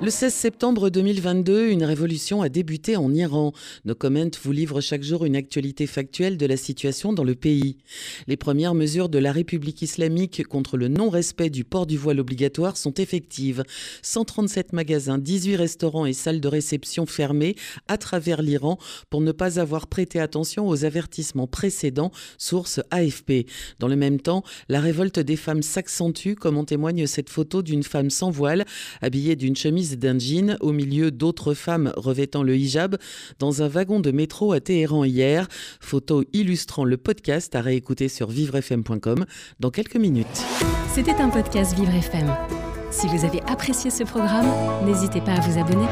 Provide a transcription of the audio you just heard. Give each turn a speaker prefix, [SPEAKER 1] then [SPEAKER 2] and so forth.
[SPEAKER 1] Le 16 septembre 2022, une révolution a débuté en Iran. Nos comments vous livrent chaque jour une actualité factuelle de la situation dans le pays. Les premières mesures de la République islamique contre le non-respect du port du voile obligatoire sont effectives. 137 magasins, 18 restaurants et salles de réception fermés à travers l'Iran pour ne pas avoir prêté attention aux avertissements précédents, source AFP. Dans le même temps, la révolte des femmes s'accentue, comme en témoigne cette photo d'une femme sans voile, habillée d'une chemise d'un jean au milieu d'autres femmes revêtant le hijab dans un wagon de métro à Téhéran hier. Photo illustrant le podcast à réécouter sur vivrefm.com dans quelques minutes.
[SPEAKER 2] C'était un podcast Vivre FM. Si vous avez apprécié ce programme, n'hésitez pas à vous abonner.